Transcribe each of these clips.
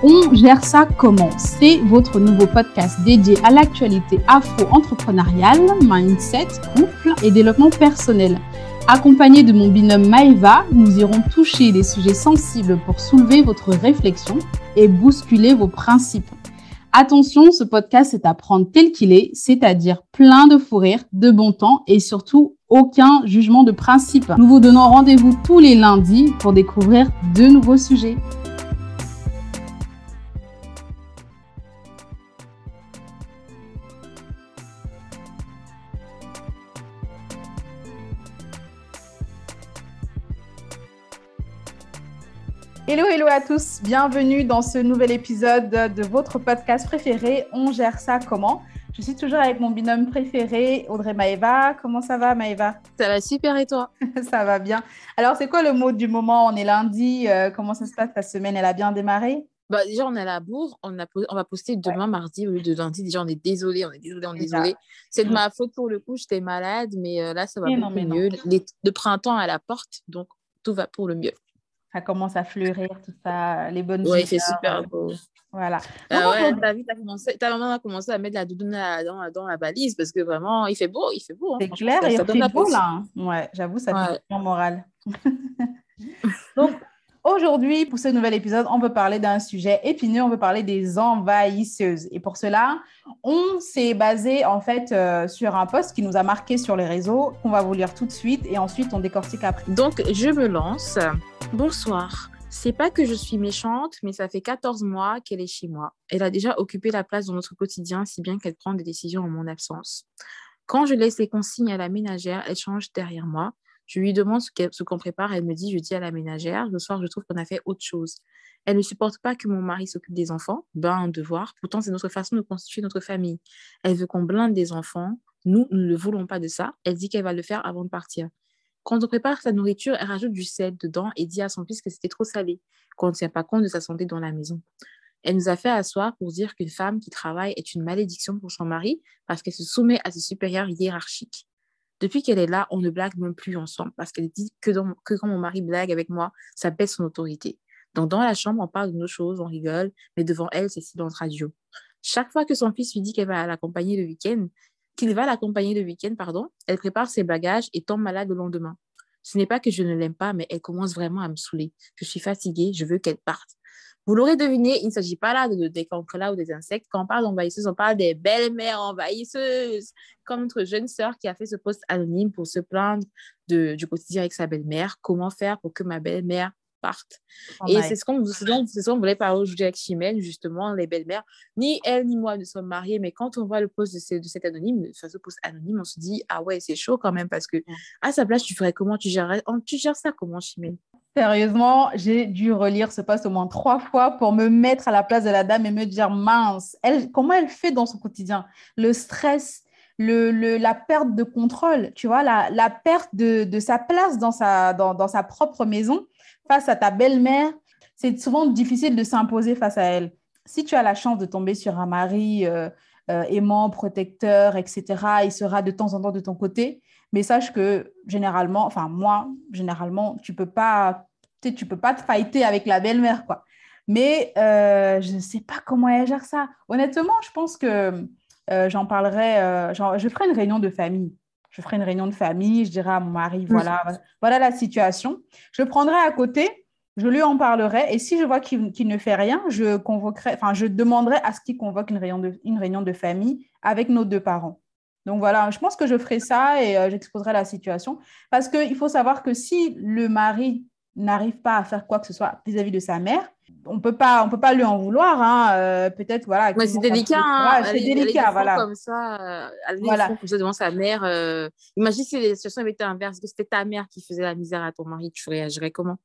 On gère ça comment? C'est votre nouveau podcast dédié à l'actualité afro-entrepreneuriale, mindset, couple et développement personnel. Accompagné de mon binôme Maeva, nous irons toucher des sujets sensibles pour soulever votre réflexion et bousculer vos principes. Attention, ce podcast est à prendre tel qu'il est, c'est-à-dire plein de fou rire, de bon temps et surtout aucun jugement de principe. Nous vous donnons rendez-vous tous les lundis pour découvrir de nouveaux sujets. Hello, hello à tous. Bienvenue dans ce nouvel épisode de votre podcast préféré. On gère ça comment? Je suis toujours avec mon binôme préféré, Audrey Maeva. Comment ça va, Maeva? Ça va super et toi? Ça va bien. Alors, c'est quoi le mot du moment? On est lundi. Euh, comment ça se passe? Ta semaine Elle a bien démarré? Bah, déjà, on est à la bourre. On, a, on va poster demain, mardi, au lieu de lundi. Déjà, on est désolé, on est désolé, on est désolé. C'est de ma faute pour le coup. J'étais malade, mais euh, là, ça va beaucoup mieux. le printemps à la porte, donc tout va pour le mieux ça commence à fleurir, tout ça, les bonnes Oui, c'est super beau. Voilà. Ah ouais, ta, vie, commencé, ta maman a commencé à mettre la doudoune dans, dans, la balise parce que vraiment, il fait beau, il fait beau. Hein, c'est clair, il fait beau là. Ouais, j'avoue, ça fait bien moral. Donc, Aujourd'hui, pour ce nouvel épisode, on veut parler d'un sujet épineux, on veut parler des envahisseuses. Et pour cela, on s'est basé en fait euh, sur un post qui nous a marqué sur les réseaux, qu'on va vous lire tout de suite et ensuite on décortique après. Donc, je me lance. Bonsoir. C'est pas que je suis méchante, mais ça fait 14 mois qu'elle est chez moi. Elle a déjà occupé la place dans notre quotidien, si bien qu'elle prend des décisions en mon absence. Quand je laisse les consignes à la ménagère, elle change derrière moi. Je lui demande ce qu'on prépare. Elle me dit, je dis à la ménagère, le soir, je trouve qu'on a fait autre chose. Elle ne supporte pas que mon mari s'occupe des enfants. Ben, un devoir. Pourtant, c'est notre façon de constituer notre famille. Elle veut qu'on blinde des enfants. Nous, nous ne voulons pas de ça. Elle dit qu'elle va le faire avant de partir. Quand on prépare sa nourriture, elle rajoute du sel dedans et dit à son fils que c'était trop salé, qu'on ne tient pas compte de sa santé dans la maison. Elle nous a fait asseoir pour dire qu'une femme qui travaille est une malédiction pour son mari parce qu'elle se soumet à ses supérieurs hiérarchiques. Depuis qu'elle est là, on ne blague même plus ensemble parce qu'elle dit que, quand mon mari blague avec moi, ça baisse son autorité. Donc, dans la chambre, on parle de nos choses, on rigole, mais devant elle, c'est silence radio. Chaque fois que son fils lui dit qu'elle va l'accompagner le week-end, qu'il va l'accompagner le week-end, pardon, elle prépare ses bagages et tombe malade le lendemain. Ce n'est pas que je ne l'aime pas, mais elle commence vraiment à me saouler. Je suis fatiguée, je veux qu'elle parte. Vous l'aurez deviné, il ne s'agit pas là de, des cancrelats ou des insectes. Quand on parle d'envahisseuses, on parle des belles-mères envahisseuses, comme notre jeune sœur qui a fait ce post anonyme pour se plaindre de, du quotidien avec sa belle-mère. Comment faire pour que ma belle-mère parte. Oh et c'est ce qu'on ce voulait parler aujourd'hui avec Chimène, justement, les belles-mères. Ni elle ni moi ne sommes mariés, mais quand on voit le post de, de cet anonyme, enfin, ce post anonyme, on se dit, ah ouais, c'est chaud quand même, parce que à sa place, tu ferais comment? Tu, gérerais, tu gères ça comment, Chimène? Sérieusement, j'ai dû relire ce post au moins trois fois pour me mettre à la place de la dame et me dire mince, elle, comment elle fait dans son quotidien? Le stress, le, le, la perte de contrôle, tu vois, la, la perte de, de, sa place dans sa, dans, dans, sa propre maison face à ta belle-mère. C'est souvent difficile de s'imposer face à elle. Si tu as la chance de tomber sur un mari euh, euh, aimant, protecteur, etc., il sera de temps en temps de ton côté. Mais sache que généralement, enfin moi, généralement, tu peux pas tu peux pas te fighter avec la belle-mère, quoi. Mais euh, je ne sais pas comment elle gère ça. Honnêtement, je pense que j'en parlerai, je ferai une réunion de famille. Je ferai une réunion de famille, je dirai à mon mari, voilà, voilà la situation. Je le prendrai à côté, je lui en parlerai. Et si je vois qu'il ne fait rien, je convoquerai, enfin, je demanderai à ce qu'il convoque une réunion, de, une réunion de famille avec nos deux parents. Donc voilà, je pense que je ferai ça et j'exposerai la situation. Parce qu'il faut savoir que si le mari n'arrive pas à faire quoi que ce soit vis-à-vis de sa mère, on peut pas, on peut pas lui en vouloir. Hein. Euh, peut-être voilà. C'est délicat. Hein. c'est délicat, voilà. Comme ça, euh, voilà. comme ça devant sa mère. Euh, imagine si les situations avaient été inverses, que c'était ta mère qui faisait la misère à ton mari, tu réagirais comment?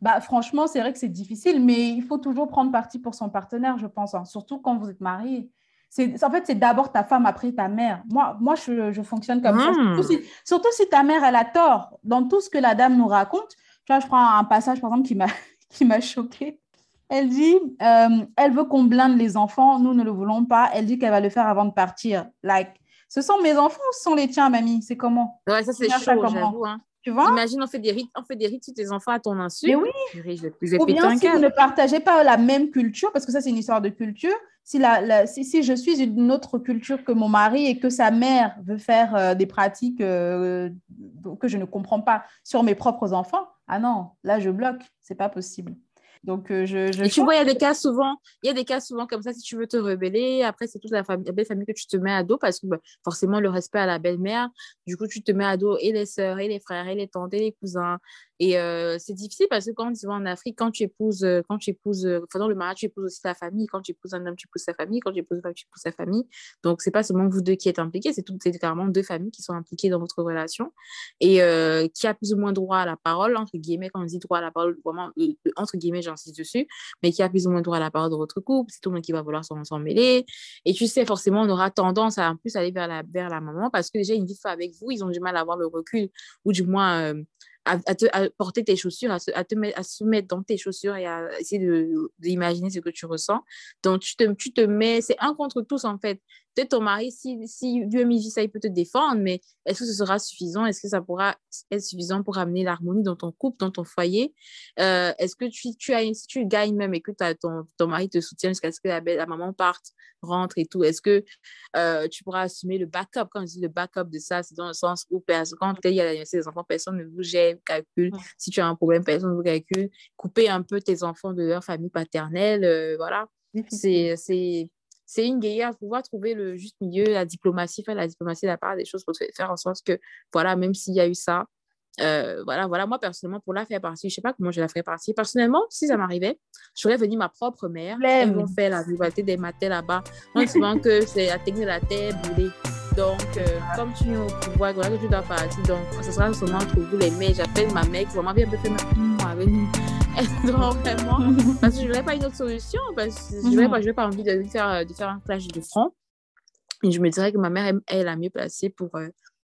Bah, franchement, c'est vrai que c'est difficile, mais il faut toujours prendre parti pour son partenaire, je pense. Hein. Surtout quand vous êtes marié. C'est, en fait, c'est d'abord ta femme, après ta mère. Moi, moi je, je fonctionne comme ça. Surtout si, surtout si ta mère, elle a tort dans tout ce que la dame nous raconte je prends un passage, par exemple, qui m'a, qui m'a choquée. Elle dit, euh, elle veut qu'on blinde les enfants, nous ne le voulons pas. Elle dit qu'elle va le faire avant de partir. Like, ce sont mes enfants ou ce sont les tiens, mamie? C'est comment? Ouais, ça c'est chaud, j'avoue. Hein. Tu vois? Imagine, on fait des rites, on fait des rites sur tes enfants à ton insu. Mais oui. Ou bien si vous ne partagez pas la même culture, parce que ça, c'est une histoire de culture. Si, la, si, si, je suis une autre culture que mon mari et que sa mère veut faire euh, des pratiques euh, que je ne comprends pas sur mes propres enfants, ah non, là, je bloque. C'est pas possible. Donc, euh, je, je Et tu vois, il y a des cas souvent, il y a des cas souvent comme ça, si tu veux te rebeller, après, c'est toute la, famille, la belle famille que tu te mets à dos parce que bah, forcément, le respect à la belle-mère, du coup, tu te mets à dos et les sœurs, et les frères, et les tantes, et les cousins, et euh, c'est difficile parce que quand tu vas en Afrique, quand tu épouses, euh, quand tu épouses, euh, dans le mariage, tu épouses aussi ta famille. Quand tu épouses un homme, tu épouses sa famille. Quand tu épouses une femme, tu épouses sa famille. Donc, c'est pas seulement vous deux qui êtes impliqués, c'est tout, c'est carrément deux familles qui sont impliquées dans votre relation et qui a plus ou moins droit à la parole, entre guillemets, quand on dit droit à la parole, vraiment, entre guillemets, j'insiste dessus, mais qui a plus ou moins droit à la parole de votre couple. C'est tout le monde qui va vouloir s'en mêler. Et tu sais, forcément, on aura tendance à en plus aller vers la, vers la maman parce que déjà, ils ne vivent pas avec vous, ils ont du mal à avoir le recul ou du moins à, te, porter tes chaussures, à se, te mettre, à mettre dans tes chaussures et à essayer d'imaginer ce que tu ressens. Donc, tu te, tu te mets, c'est un contre tous en fait peut-être ton mari, si, si Dieu mis ça, il peut te défendre, mais est-ce que ce sera suffisant? Est-ce que ça pourra être suffisant pour amener l'harmonie dans ton couple, dans ton foyer? Euh, Est-ce que tu, tu as, si tu gagnes même et que ton, ton mari te soutient jusqu'à ce que la, la, maman parte, rentre et tout, est-ce que euh, tu pourras assumer le backup? Quand je dis le backup de ça, c'est dans le sens où quand il y a des enfants, personne ne vous gère, calcule. Si tu as un problème, personne ne vous calcule. Couper un peu tes enfants de leur famille paternelle, euh, voilà. C'est c'est une guerre, pouvoir trouver le juste milieu, la diplomatie, faire la diplomatie de la part des choses pour faire en sorte que, voilà, même s'il y a eu ça, euh, voilà, voilà, moi personnellement, pour la faire partie, je ne sais pas comment je la ferais partie. Personnellement, si ça m'arrivait, je ferais venir ma propre mère. Elles vont faire la rivalité des matins là-bas. On dit souvent que c'est la technique de la terre brûlée. Donc, euh, comme tu es au pouvoir, voilà que tu dois partir. Donc, ce sera seulement entre vous les mères. J'appelle ma mère qui vraiment bien faire ma avec nous. Vraiment, parce que je n'aurais pas une autre solution. Parce que je n'aurais pas, pas envie de faire, de faire un clash de front. Et je me dirais que ma mère, elle, est la mieux placée pour, euh,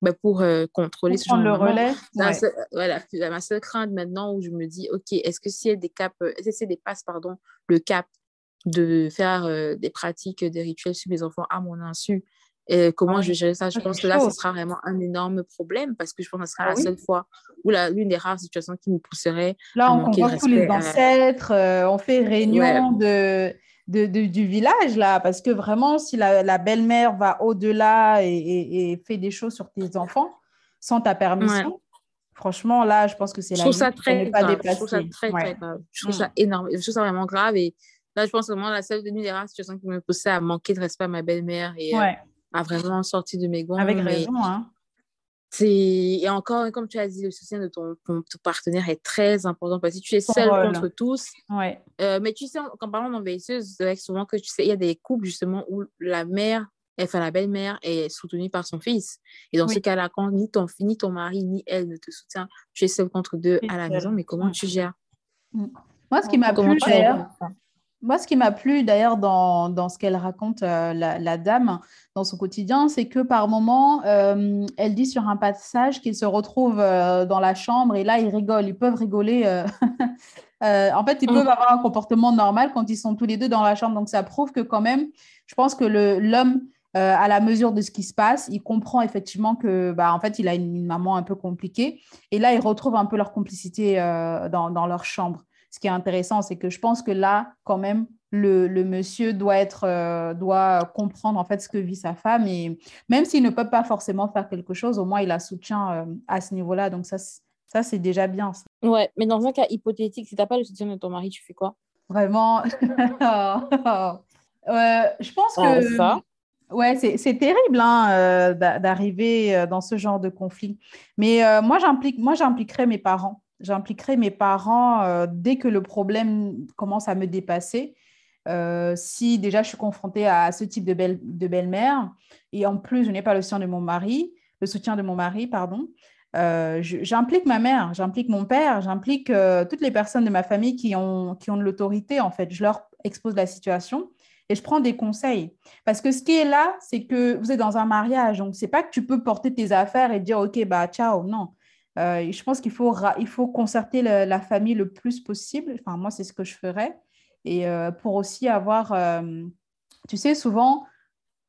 ben, pour euh, contrôler ce genre de le relais. voilà, ma seule crainte maintenant où je me dis, OK, est-ce que si elle décape, dépasse pardon, le cap de faire des pratiques, des rituels sur mes enfants à mon insu, et comment je vais gérer ça? Je pense que là, ce sera vraiment un énorme problème parce que je pense que ce sera ah la seule fois ou l'une des rares situations qui me pousserait. Là, on convoque tous les ancêtres, euh, on fait réunion de, de, du village, là, parce que vraiment, si la, la belle-mère va au-delà et, et, fait des choses sur tes enfants sans ta permission, franchement, là, je pense que c'est la Je trouve ça très grave. Je trouve ça très, très grave. Je trouve ça énorme. Je trouve ça vraiment grave. Et là, je pense vraiment la seule des rares situations qui me poussait à manquer de respect à ma belle-mère. Et, euh, a vraiment sorti de mes gonds. Avec raison, hein. Et encore, comme tu as dit, le soutien de ton, ton, partenaire est très important parce que tu es seul contre tous. Ouais. Euh, mais tu sais, quand parlant d'envahisseuse, c'est souvent que tu sais, il y a des couples justement où la mère, enfin la belle-mère, est soutenue par son fils. Et dans ce cas-là, quand ni ton, ni ton mari ni elle ne te soutient, tu es seul contre deux à la maison, mais comment tu gères? Mm. Moi, ce qui m'a plu, moi, ce qui m'a plu d'ailleurs dans, dans, ce qu'elle raconte, euh, la, la, dame, dans son quotidien, c'est que par moment, euh, elle dit sur un passage qu'ils se retrouvent euh, dans la chambre et là, ils rigolent, ils peuvent rigoler. en fait, ils peuvent avoir un comportement normal quand ils sont tous les deux dans la chambre. Donc, ça prouve que quand même, je pense que l'homme, à la mesure de ce qui se passe, il comprend effectivement que, bah, en fait, il a une, une maman un peu compliquée. Et là, ils retrouvent un peu leur complicité dans, dans leur chambre ce qui est intéressant, c'est que je pense que là, quand même, le, monsieur doit, être, euh, doit comprendre en fait ce que vit sa femme. Et même s'il ne peut pas forcément faire quelque chose, au moins il la soutient euh, à ce niveau-là. Donc ça, ça c'est déjà bien. Ouais, mais dans un cas hypothétique, si tu n'as pas le soutien de ton mari, tu fais quoi? Vraiment? Euh, Je pense que... ça? Ouais, c'est terrible hein, d'arriver dans ce genre de conflit. Mais moi, j'impliquerais mes parents j'impliquerai mes parents euh, dès que le problème commence à me dépasser. Euh, si déjà je suis confrontée à ce type de, belle, de belle-mère et en plus je n'ai pas le soutien de mon mari, le soutien de mon mari, pardon, euh, j'implique ma mère, j'implique mon père, j'implique toutes les personnes de ma famille qui ont, qui ont de l'autorité en fait. Je leur expose la situation et je prends des conseils. Parce que ce qui est là, c'est que vous êtes dans un mariage, donc c'est pas que tu peux porter tes affaires et dire ok bah ciao, non. Euh, je pense qu'il faut, il faut concerter la, famille le plus possible. Enfin, moi, c'est ce que je ferais. Et euh, pour aussi avoir, euh, tu sais, souvent,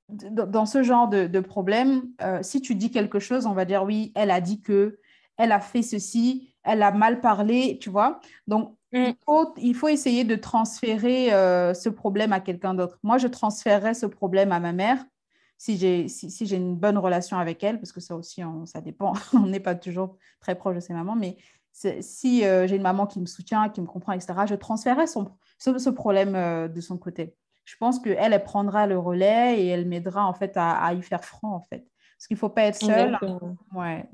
dans ce genre de, de problème, si tu dis quelque chose, on va dire oui, elle a dit que, elle a fait ceci, elle a mal parlé, tu vois. Donc, il, mm. faut, il faut essayer de transférer ce problème à quelqu'un d'autre. Moi, je transférerais ce problème à ma mère si j'ai si, une bonne relation avec elle, parce que ça aussi, ça dépend. on n'est pas toujours très proche de ses mamans, mais si euh, j'ai une maman qui me soutient, qui me comprend, etc., je transférerais son, ce, problème euh, de son côté. Je pense qu'elle, elle prendra le relais et elle m'aidera en fait à, à, y faire front en fait. Parce qu'il ne faut pas être seul. Ouais.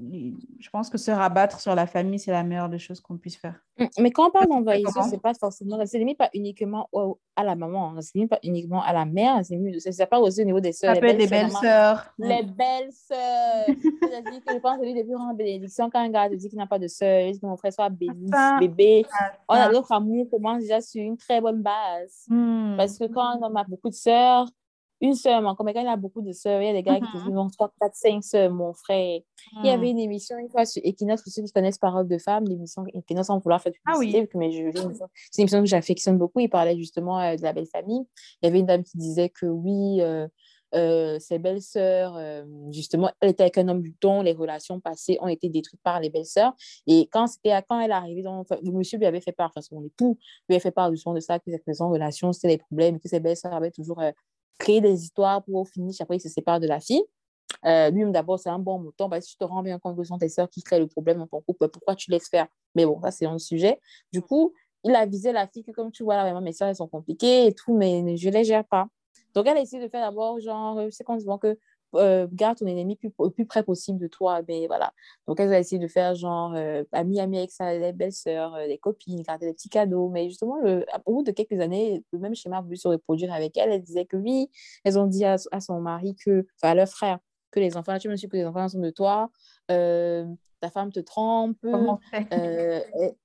Je pense que se rabattre sur la famille, c'est la meilleure des choses qu'on puisse faire. Mm, mais quand on parle d'envahissement, ce n'est pas forcément, c'est limite pas uniquement à la maman, hein. c'est limite pas uniquement à la mère, c'est ça parle aussi au niveau des soeurs. Ça peut être des belles-sœurs. Les belles-sœurs. C'est-à-dire que je pense que lui, depuis en bénédiction, quand un gars te dit qu'il n'a pas de sœur, que mon frère soit béni, bébé, on a notre amour commence déjà sur une très bonne base. Hmm. Parce que quand on a beaucoup de sœurs, une sœur, mais comme quand il y a beaucoup de sœurs, il y a des gars qui disent non, 3, 4, 5 sœurs, mon frère. Il y avait mm. une émission une fois sur Equinox, pour ceux qui connaissent Parole de femme, l'émission Equinox sans vouloir faire ah, oui. mais je, c'est une émission que j'affectionne beaucoup. Il parlait justement euh, de la belle famille. Il y avait une dame qui disait que oui, euh, euh, ses belles-sœurs, justement, elle était avec un homme dont les relations passées ont été détruites par les belles-sœurs. Et quand, c'était, quand elle est arrivée, dans, le monsieur lui avait fait part, enfin son époux lui avait fait part justement de ça, que ses relations, c'était des problèmes, que ses belles-sœurs avaient toujours créer des histoires pour au finish, après, il se sépare de la fille. Euh, lui, d'abord, c'est un bon mouton. Bah, si tu te rends bien compte que ce sont tes sœurs qui créent le problème dans ton couple, pourquoi tu laisses faire? Mais bon, ça, c'est un sujet. Du coup, il a visé la fille que, comme tu vois, là, vraiment, mes sœurs, elles sont compliquées et tout, mais je ne les gère pas. Donc, elle a essayé de faire d'abord, genre, c'est quand voit que euh, garde ton ennemi plus, au plus près possible de toi. Mais voilà. Donc, elle a essayé de faire genre euh, ami, ami avec sa belle-sœur, euh, des copines, garder des petits cadeaux. Mais justement, au bout de quelques années, le même schéma a voulu se reproduire avec elle. Elle disait que oui, elles ont dit à, son mari que, enfin, à leur frère, que les enfants, tu me suis que les enfants sont de toi ta femme te trompe. Euh,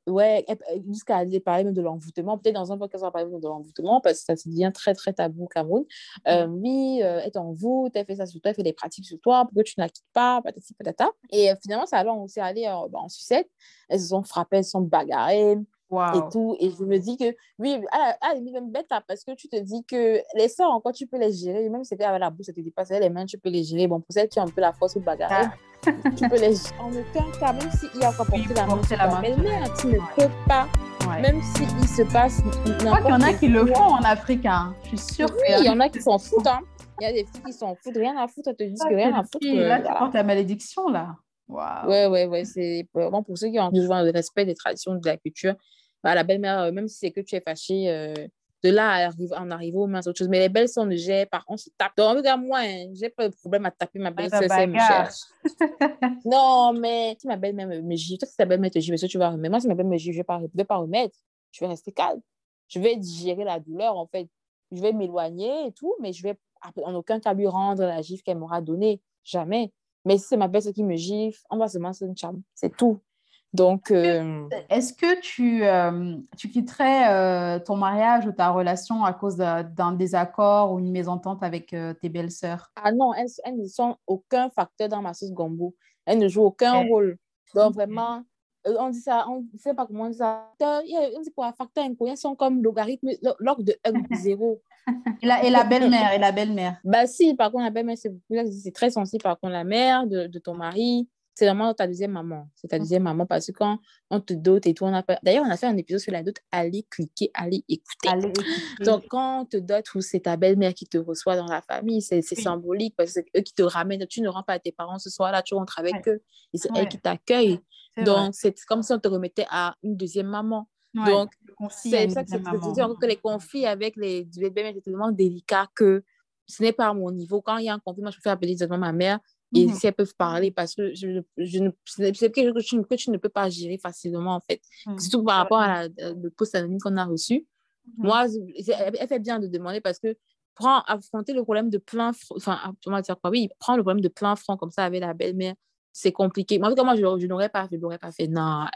ouais, jusqu'à parler même de l'envoûtement. Peut-être dans un podcast, on va parler de l'envoûtement parce que ça devient très, très tabou au Cameroun. Euh, oui, euh, elle t'envoûte, elle fait ça sur toi, elle fait des pratiques sur toi, pourquoi tu ne la quittes pas, patati patata. Et euh, finalement, ça allait, on s'est allé bah, en sucette. Elles se sont frappées, elles se sont bagarrées et tout. Et je me dis que, oui, à la, limite, même bête, parce que tu te dis que les sorts, encore, tu peux les gérer. Même si c'était avec la bouche, ça te dépasse les mains, tu peux les gérer. Bon, pour celles qui ont un peu la force ou bagarrer, ah. tu peux les gérer. En aucun cas, même s'il y a encore porter la main, la main. mais là, tu ne peux pas. Même s'il se passe. Je crois qu'il y en a qui le font en Afrique. Hein. Je suis sûre. Oui, il y en a qui s'en foutent. Hein. Il y a des filles qui s'en foutent, rien à foutre, elles te disent que rien à foutre. Là, tu portes la malédiction, là. Wow. Ouais, ouais, ouais. C'est vraiment pour ceux qui ont besoin de respect des traditions, de la culture. Bah, la belle-mère, euh, même si c'est que tu es fâché, euh, de là en arriver aux mains, c'est autre chose. Mais les belles sont légères, par contre, se tapent. Donc, regarde, moi, hein, j'ai pas de problème à taper ma belle-sœur, c'est me cherche. non, mais si ma belle-mère me gifle, toi, si ta belle-mère te gifle, tu vas remettre. Moi, si ma belle-mère me gifle, je ne vais, pas remettre. Je vais rester calme. Je vais digérer la douleur, en fait. Je vais m'éloigner et tout, mais je vais en aucun cas lui rendre la gifle qu'elle m'aura donnée. Jamais. Mais si c'est ma belle-sœur qui me gifle, on va se c'est une charme. C'est tout. Donc, euh, est-ce que tu, euh, tu quitterais euh, ton mariage ou ta relation à cause d'un désaccord ou une mésentente avec tes belles-sœurs? Ah non, elles, elles, ne sont aucun facteur dans ma sauce gombo. Elles ne jouent aucun rôle. Donc, vraiment, on dit ça, on ne sait pas comment on dit ça. On dit quoi, facteur inconnu, elles sont comme logarithme, log de 1 ou 0. et la, et la belle-mère, et la belle-mère Bah si, par contre, la belle-mère, c'est très sensible. Par contre, la mère de, de ton mari, c'est vraiment ta deuxième maman. C'est ta deuxième maman parce que quand on te dote et tout, on a D'ailleurs, on a fait un épisode sur la dot. Allez cliquer, allez écouter. Allez Donc, quand on te dote c'est ta belle-mère qui te reçoit dans la famille, c'est symbolique parce que c'est eux qui te ramènent. Tu ne rends pas à tes parents ce soir-là, tu rentres avec eux et c'est eux qui t'accueillent. Donc, c'est comme si on te remettait à une deuxième maman. Donc, c'est ça que c'est que les conflits avec les belles-mères, c'est tellement délicat que ce n'est pas à mon niveau. Quand il y a un conflit, moi, je préfère appeler directement ma mère et mmh si elles peuvent parler parce que je, je ne, c'est quelque chose que tu, ne peux pas gérer facilement en fait. Mmh. Surtout par rapport à la, euh, le post anonyme qu'on a reçu. Mmh Moi, elle fait bien de demander parce que prends, affronter le problème de plein enfin, on va dire quoi, oui, prends le problème de plein front comme ça avec la belle-mère, c'est compliqué. Moi, en tout cas, moi, je, je n'aurais pas, je n'aurais pas fait. Non, ah!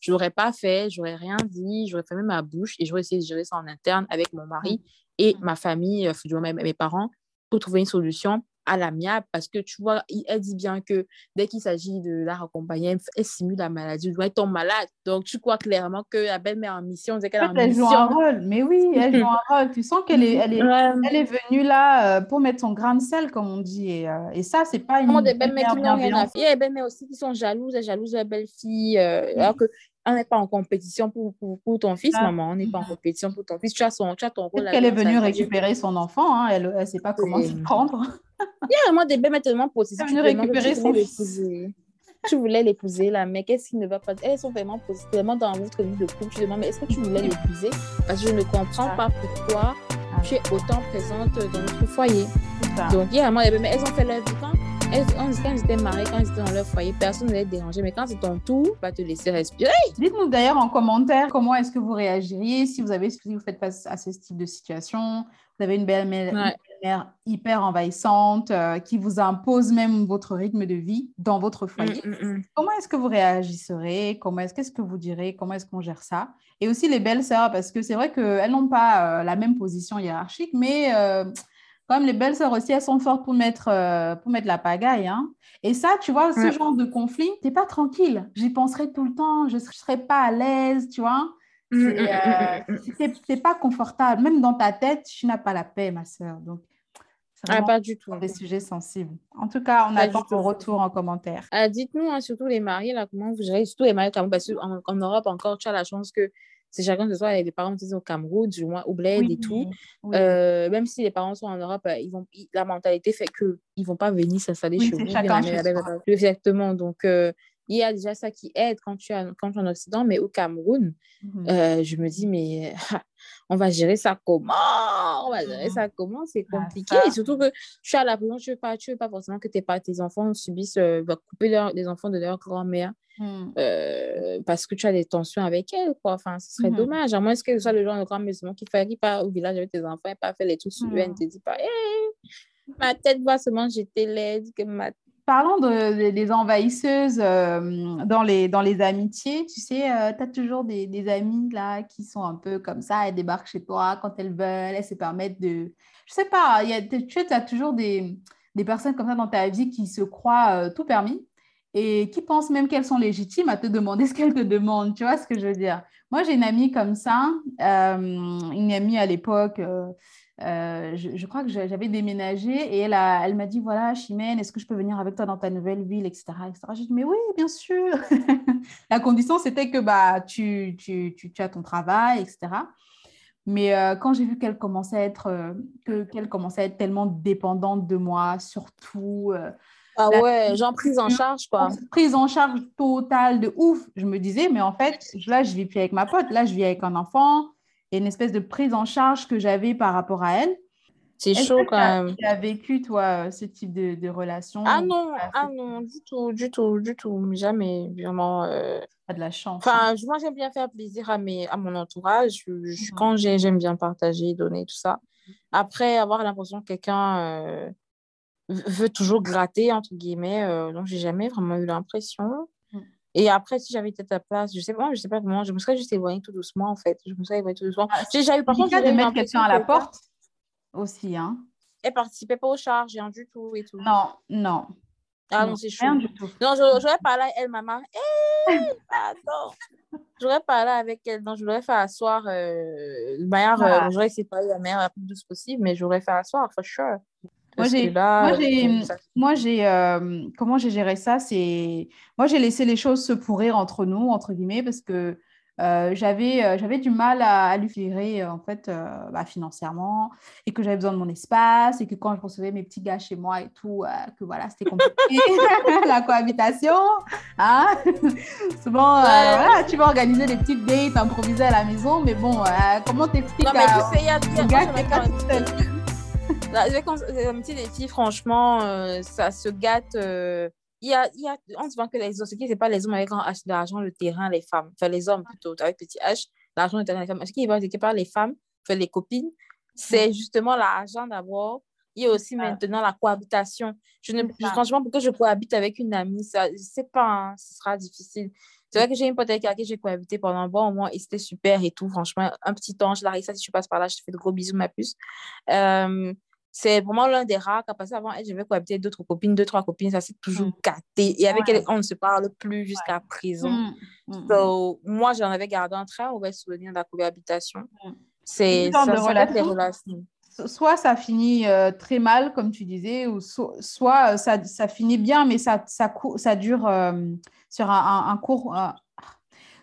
Je l'aurais pas fait, j'aurais rien dit, j'aurais fermé ma bouche et j'aurais essayé de gérer ça en interne avec mon mari et ma famille, euh, mes, mes parents, pour trouver une solution à l'amiable parce que tu vois, elle dit bien que dès qu'il s'agit de la raccompagner, elle, simule la maladie. Elle tombe malade. Donc, tu crois clairement que la belle-mère en mission, c'est qu'elle en elle joue un rôle. Mais oui, elle joue un rôle. Tu sens qu'elle est, elle est, elle est venue là euh, pour mettre son grain de sel, comme on dit. Et, euh, et ça, c'est pas une. des belles-mères qui n'ont rien à faire. Il y a des belles-mères aussi qui sont jalouses. Elles jalouses de la belle-fille. Euh, alors que on n'est pas en compétition pour, pour, pour ton fils, ah. maman. On n'est pas en compétition pour ton fils. Tu as, son, tu as ton rôle. Elle est venue récupérer son enfant. Hein. Elle ne sait pas comment s'y prendre. Il y a vraiment des bébés tellement positifs. Venue récupérer son. Tu voulais l'épouser, là, mais qu'est-ce qui ne va pas? Elles sont vraiment positivement dans votre vie de couple. Tu demandes, mais est-ce que tu voulais l'épouser? Parce que je ne comprends pas pourquoi ah. tu es autant présente dans notre foyer. Donc, il y a vraiment des bébés. Elles ont fait leur vie quand quand ils étaient mariés, quand ils étaient dans leur foyer, personne ne les déranger. Mais quand c'est ton tour, va te laisser respirer. Dites-nous d'ailleurs en commentaire comment est-ce que vous réagiriez si vous avez si vous faites face à ce type de situation. Vous avez une belle-mère hyper envahissante euh, qui vous impose même votre rythme de vie dans votre foyer. Mm, mm, mm. Comment est-ce que vous réagisserez Comment est-ce qu'est-ce que vous direz? Comment est-ce qu'on gère ça? Et aussi les belles sœurs, parce que c'est vrai qu'elles n'ont pas euh, la même position hiérarchique, mais euh, comme les belles sœurs aussi, elles sont fortes pour mettre, euh, pour mettre la pagaille. Hein. Et ça, tu vois, ce genre de conflit, tu n'es pas tranquille. J'y penserai tout le temps, je ne serai pas à l'aise, tu vois. C'est euh, pas confortable. Même dans ta tête, tu n'as pas la paix, ma sœur. Donc, ah, pas du tout. Des sujets sensibles. En tout cas, on attend ton retour en commentaire. Ah, dites-nous, hein, surtout les mariés, là, comment vous gérez, surtout les mariés, parce qu'en Europe encore, tu as la chance que c'est chacun de soi. Les parents sont au Cameroun, du moins au Bled et tout. Euh, même si les parents sont en Europe, euh, ils vont, la mentalité fait qu'ils ne vont pas venir s'installer chez vous. Exactement. Donc, euh, il y a déjà ça qui aide quand tu es, quand tu es en Occident, mais au Cameroun, mhm. je me dis, mais on va gérer ça comment? On va gérer ça comment? C'est ah, compliqué. et surtout que tu es à la prison, tu ne veux, pas, tu veux pas forcément que tes, tes enfants subissent, va couper leur, les enfants de leur grand-mère. Hmm. Euh, parce que tu as des tensions avec elle, quoi. Enfin, ce serait dommage. À moins que ce soit le genre de grand maison qui fait qui part au village avec tes enfants et pas faire les trucs sur lui, elle ne te dit pas, ma tête va se manger tes laide, que ma Parlons de, des envahisseuses euh, dans, les, dans les amitiés. Tu sais, euh, tu as toujours des, des, amies là qui sont un peu comme ça, elles débarquent chez toi quand elles veulent, elles se permettent de. Je sais pas, tu as toujours des, des personnes comme ça dans ta vie qui se croient tout permis et qui pensent même qu'elles sont légitimes à te demander ce qu'elles te demandent. Tu vois ce que je veux dire? Moi, j'ai une amie comme ça, euh, une amie à l'époque, euh, euh, je, crois que j'avais déménagé et elle, elle m'a dit, voilà, Chimène, est-ce que je peux venir avec toi dans ta nouvelle ville, etc. etc. J'ai dit, mais oui, bien sûr. La condition, c'était que bah, tu, tu, tu, tu, as ton travail, etc. Mais quand j'ai vu qu'elle commençait à être, que, qu'elle commençait à être tellement dépendante de moi, surtout ah ouais, genre prise en charge, quoi. Prise en charge totale de ouf. Je me disais, mais en fait, là, je vis plus avec ma pote, là, je vis avec un enfant. Et une espèce de prise en charge que j'avais par rapport à elle. C'est chaud quand même. Tu as vécu, toi, ce type de, de relation Ah non, ah non, du tout, du tout, du tout. Jamais, vraiment. Euh... Pas de la chance. Enfin, moi, j'aime bien faire plaisir à, mes, à mon entourage. Quand j'aime bien partager, donner, tout ça. Après, avoir l'impression que quelqu'un. Euh, veut toujours gratter, entre guillemets. Euh, donc, j'ai jamais vraiment eu l'impression. Et après, si j'avais été à ta place, je sais pas, je sais pas comment, je me serais juste éloignée tout doucement, en fait. Je me serais éloignée tout doucement. Ah, j'ai déjà eu, par contre, de mettre quelqu'un à la porte aussi, hein. Elle participait pas aux charges, rien du tout et tout. Non, non. Ah non, c'est chaud. Rien du tout. Non, j'aurais parlé à elle, maman. Hé, hey, pardon. J'aurais parlé avec elle. Donc, je l'aurais fait asseoir. Euh, de manière, euh, j'aurais essayé de parler la meilleure la plus douce possible, mais j'aurais fait asseoir, for sure. Moi, j'ai, moi, j'ai, euh, comment j'ai géré ça? C'est, moi, j'ai laissé les choses se pourrir entre nous, entre guillemets, parce que euh, j'avais, euh, j'avais du mal à, lui gérer, en fait, bah, financièrement, et que j'avais besoin de mon espace, et que quand je recevais mes petits gars chez moi et tout, que voilà, c'était compliqué, la cohabitation. Hein? Souvent, voilà, tu vas organiser des petites dates improvisées à la maison, mais bon, comment t'expliques Non, mais tu sais, y a, L'amitié des filles, franchement, euh, ça se gâte. Euh, y a, y a, on se voit que les hommes, ce qui c'est pas les hommes avec grand H l'argent, le terrain, les femmes. Enfin, les hommes plutôt, avec petit H, l'argent, le terrain, les femmes. Ce qui est pas les femmes, enfin, les copines, c'est justement l'argent d'abord. Il y a aussi maintenant la cohabitation. Je ne, franchement, pour que je cohabite avec une amie, ça, je sais pas, hein, ce sera difficile. C'est vrai que j'ai une pote avec laquelle j'ai cohabité pendant un bon moment et c'était super et tout. Franchement, un petit ange, Larissa, si tu passes par là, je te fais de gros bisous, ma puce. Euh, c'est vraiment l'un des rares cas parce qu'avant elle, je vais cohabiter d'autres copines, deux, trois copines, ça s'est toujours Mm. gâté. Et avec Ouais. elle, on ne se parle plus jusqu'à présent. Mm, mm, mm. So, moi, j'en avais gardé un très mauvais souvenir de la cohabitation. C'est ça, de ça peut être les relation, relations. Soit ça finit euh, très mal, comme tu disais, ou so- soit euh, ça, ça finit bien, mais ça, ça, ça dure euh, sur un, un- un court. euh,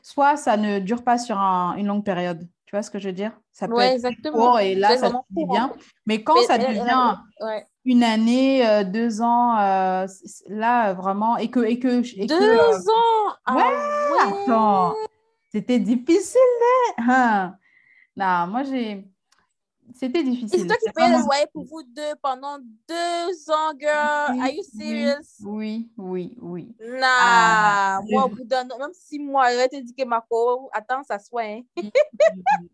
soit ça ne dure pas sur un- une longue période. Vois ce que je veux dire? Ça peut Ouais, être exactement. court et là, ça finit court, bien. Mais quand Mais ça devient ouais. une année, euh, deux ans, euh, là, vraiment, et que. Et que, et que, Deux euh, ans! Ah ouais, ouais! attends, c'était difficile, hein? Non, moi, j'ai. C'était Et difficile. c'est toi qui payais le loyer pour vous deux pendant deux ans, girl. Oui, Are you serious? Oui, oui, oui. Nah, Ah, moi, au bout d'un an, même six mois, je vais te dire que ma co, attends, ça soit. Hein.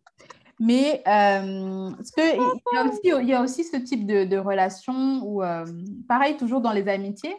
Mais euh, ce que, il, y a aussi, il y a aussi ce type de, de relation où, euh, pareil, toujours dans les amitiés,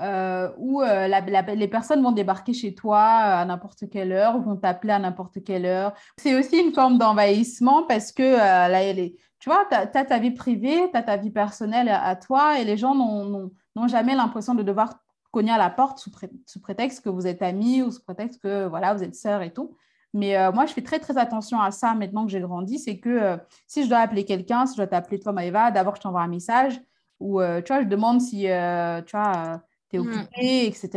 euh, où euh, les personnes vont débarquer chez toi à n'importe quelle heure, ou vont t'appeler à n'importe quelle heure. C'est aussi une forme d'envahissement parce que, euh, tu vois, as, ta vie privée, tu as ta vie personnelle à, toi, et les gens n'ont- jamais l'impression de devoir cogner à la porte sous, pré- sous prétexte que vous êtes amis ou sous prétexte que voilà, vous êtes sœurs et tout. Mais euh, moi, je fais très, très attention à ça maintenant que j'ai grandi. C'est que euh, si je dois appeler quelqu'un, si je dois t'appeler toi, Maëva, d'abord, je t'envoie un message ou euh, tu vois, je demande si euh, tu vois, tu es Mm. occupé, etc.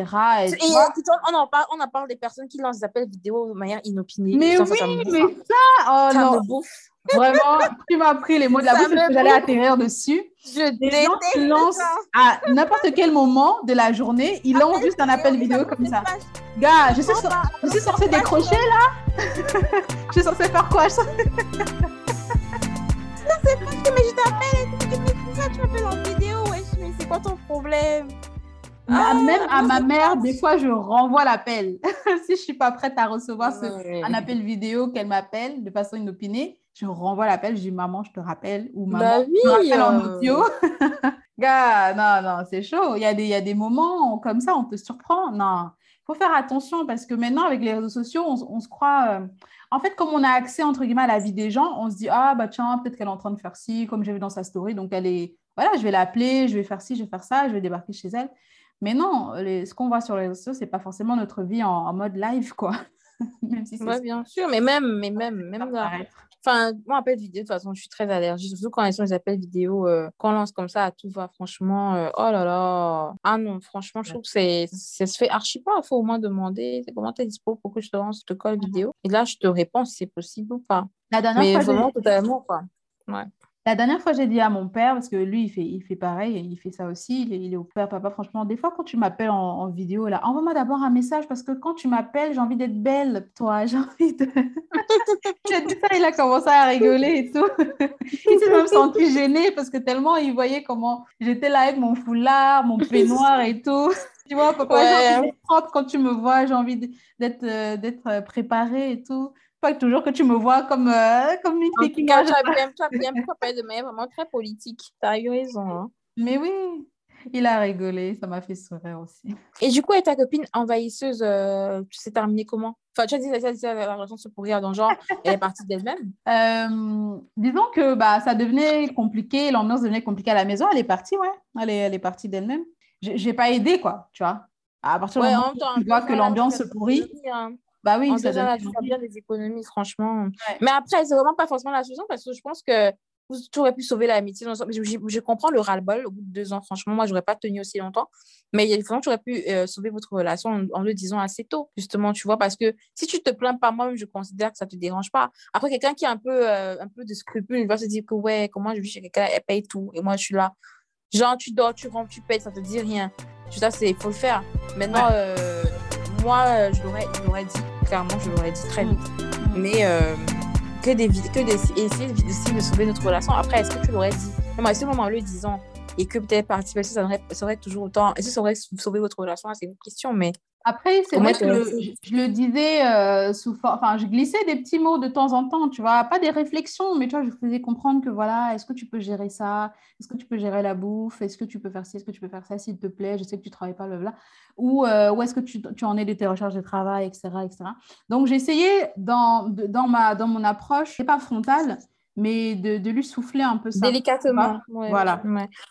Et, écoute, on, en parle, on en parle des personnes qui lancent des appels vidéo de manière inopinée. mais oui, ça, me mais ça, oh Ça non, me bouffe. vraiment, tu m'as pris les mots de la bouche parce que j'allais atterrir dessus. Je Les gens lancent ça. à n'importe quel moment de la journée, ils lancent juste un appel vidéo, comme me ça. Gars, je suis, comprends so- pas. je suis censée décrocher là Je suis censée faire quoi ça Mais je t'appelle et tu m'appelles en vidéo, wesh, mais c'est quoi ton problème? Ah, Même à ma mère, des fois, je renvoie l'appel. si je suis pas prête à recevoir ce- Ouais. un appel vidéo qu'elle m'appelle de façon inopinée, je renvoie l'appel, je dis maman, je te rappelle ou maman, Bah je te rappelle en euh, audio. Gars, non, non, c'est chaud. Il y, a des, il y a des moments comme ça, on te surprend. Non, il faut faire attention parce que maintenant, avec les réseaux sociaux, on, on se croit. euh, En fait, comme on a accès, entre guillemets, à la vie des gens, on se dit Ah, bah tiens, peut-être qu'elle est en train de faire ci, comme j'ai vu dans sa story. Donc, elle est. Voilà, je vais l'appeler, je vais faire ci, je vais faire ça, je vais débarquer chez elle. Mais non, les- ce qu'on voit sur les réseaux sociaux, c'est pas forcément notre vie en, en mode live, quoi. même si Ouais, bien sûr, mais même, mais même, même là. Enfin, moi, appel vidéo, de toute façon, je suis très allergique. Surtout quand ils sont les appels vidéo, euh, quand on lance comme ça, tout va, franchement, euh, oh là là. Ah non, franchement, je trouve que c'est, ça se fait archi pas. Il faut au moins demander comment tu es dispo pour que je te lance le call vidéo. Et là, je te réponds si c'est possible ou pas. La dernière Mais fois, vraiment, totalement, quoi. Ouais. La dernière fois, j'ai dit à mon père, parce que lui, il fait, il fait pareil, il fait ça aussi, il est, il est au père, papa, franchement, des fois, quand tu m'appelles en, en vidéo, là, envoie-moi d'abord un message, parce que quand tu m'appelles, j'ai envie d'être belle, toi, j'ai envie de... J'ai dit ça, il a commencé à rigoler et tout. Il s'est même senti gêné, parce que tellement il voyait comment j'étais là avec mon foulard, mon peignoir et tout. Tu vois, papa, j'ai Ouais. envie d'être propre quand tu me vois, j'ai envie d'être euh, d'être euh, préparée et tout. Pas toujours que tu me vois comme, euh, comme une fille qui mange tu as bien, tu as bien pu parler de manière vraiment très politique. Tu as eu raison. hein. Mais oui, il a rigolé, ça m'a fait sourire aussi. Et du coup, et ta copine envahisseuse, euh, tu sais terminé comment? Enfin, tu as dit, dit la relation se pourrir dans le genre, elle est partie d'elle-même? Euh, disons que bah, ça devenait compliqué, l'ambiance devenait compliquée à la maison. Elle est partie, ouais. Elle est, elle est partie d'elle-même. J'ai pas aidé, quoi, tu vois. À partir du Ouais, moment en où tu vois que l'ambiance se pourrit, hein. Bah oui, En ça fais bien des économies, franchement. Ouais. Mais après, c'est vraiment pas forcément la solution parce que je pense que vous tu aurais pu sauver l'amitié. dans le sens- Je, je- je comprends le ras-le-bol au bout de deux ans. Franchement, moi, j'aurais pas tenu aussi longtemps. Mais il y a vraiment, tu aurais pu euh, sauver votre relation en, en le disant assez tôt, justement, tu vois. Parce que si tu te plains pas, moi-même, je considère que ça te dérange pas. Après, quelqu'un qui a un peu, euh, un peu de scrupule, il va se dire que, ouais, comment je vis chez quelqu'un, elle paye tout. Et moi, je suis là. Genre, tu dors, tu rentres, tu payes, ça te dit rien. Tout ça, c'est, il faut le faire. Maintenant, euh, moi, euh, je l'aurais, je l'aurais dit, clairement, je l'aurais dit très vite. Mais euh, que des que des essayer de, essayer de sauver notre relation. Après, est-ce que tu l'aurais dit? Même à ce moment, en le disant, et que peut-être participer, ça aurait, ça aurait toujours autant. Est-ce que ça aurait sauvé votre relation? C'est une question, mais Après, c'est vrai que je, je le disais euh, sous forme, enfin, je glissais des petits mots de temps en temps, tu vois, pas des réflexions, mais tu vois, je faisais comprendre que voilà, est-ce que tu peux gérer ça? Est-ce que tu peux gérer la bouffe? Est-ce que tu peux faire ci? Est-ce que tu peux faire ça, s'il te plaît? Je sais que tu travailles pas, blablabla. Ou euh, où est-ce que tu, tu en es de tes recherches de travail, etc., etc. Donc, essayé dans, dans, ma, dans mon approche, c'est pas frontale, mais de, de, lui souffler un peu ça. Délicatement. voilà.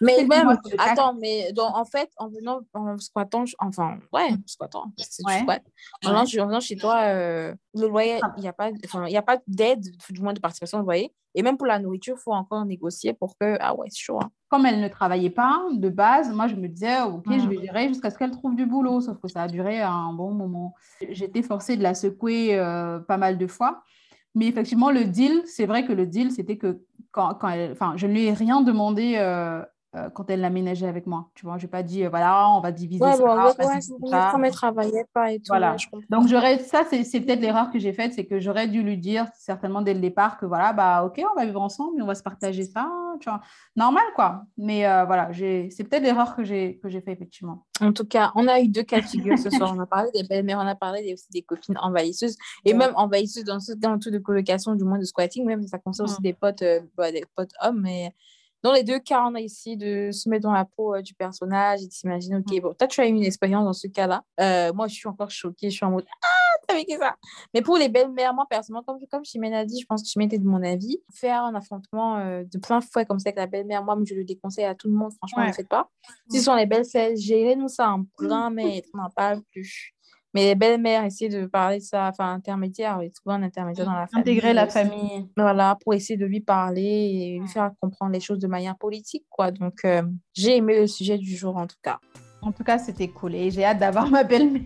Mais même, attends, mais donc, en fait, en venant, en squattant, enfin, ouais, squattant, c'est du squat. En venant, chez toi, euh, le loyer, ah. il n'y a pas, a pas d'aide, du moins de participation au loyer. Et même pour la nourriture, il faut encore négocier pour que, ah ouais, c'est chaud. Hein. Comme elle ne travaillait pas de base, moi, je me disais, OK, je vais gérer jusqu'à ce qu'elle trouve du boulot. Sauf que ça a duré un bon moment. J'étais forcée de la secouer euh, pas mal de fois. Mais effectivement, le deal, c'est vrai que le deal, c'était que quand, je ne lui ai rien demandé euh, euh, quand elle l'aménageait avec moi. Tu vois, je n'ai pas dit, euh, voilà, on va diviser ouais, ça. Bon, ouais, ouais, comme elle travaillait pas et tout. Voilà. Donc, j'aurais, ça, c'est peut-être l'erreur que j'ai faite, c'est que j'aurais dû lui dire certainement dès le départ que, voilà, bah, OK, on va vivre ensemble, mais on va se partager ça. Tu vois, normal, quoi. Mais voilà, c'est peut-être l'erreur que j'ai faite, effectivement. En tout cas, on a eu deux cas de figure ce soir. On a parlé des belles-mères, on a parlé aussi des copines envahisseuses. Et même envahisseuses dans, dans tout de colocation, du moins de squatting, même ça concerne aussi des potes, bah, des potes hommes, mais dans les deux cas, on a essayé de se mettre dans la peau euh, du personnage et de s'imaginer, OK, bon, toi, tu as eu une expérience dans ce cas-là. Euh, moi, je suis encore choquée, je suis en mode, ah, t'as vécu ça. Mais pour les belles-mères, moi, personnellement, comme, comme Chimène a dit, je pense que Chimène était de mon avis. Faire un affrontement euh, de plein fouet comme ça avec la belle-mère, moi, je le déconseille à tout le monde. Franchement, ne le faites pas. Si ce sont les belles-celles, gérez-nous ça en plein maître, on n'en parle plus. Mais les belles-mères essayer de parler de ça, enfin, intermédiaire, trouver un intermédiaire dans la famille. Intégrer la famille. Voilà, pour essayer de lui parler et lui faire comprendre les choses de manière politique, quoi. Donc, euh, j'ai aimé le sujet du jour, en tout cas. En tout cas, c'était cool et j'ai hâte d'avoir ma belle-mère.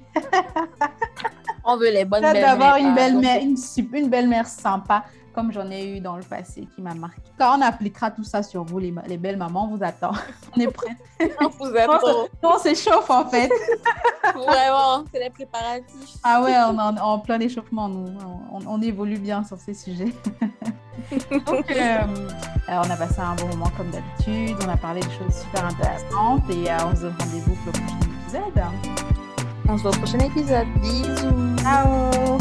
On veut les bonnes belles-mères. J'ai hâte d'avoir une belle-mère, une, une belle-mère sympa comme j'en ai eu dans le passé qui m'a marqué. Quand on appliquera tout ça sur vous, les, les belles mamans, on vous attend. On est prêts. on vous attend. on s'échauffe en fait. Vraiment, c'est les préparatifs. Ah ouais, on est en, plein échauffement, nous. On, évolue bien sur ces sujets. Donc, euh, on a passé un bon moment comme d'habitude. On a parlé de choses super intéressantes et euh, on se donne rendez-vous pour le prochain épisode. On se voit au prochain épisode. Bisous. Ciao.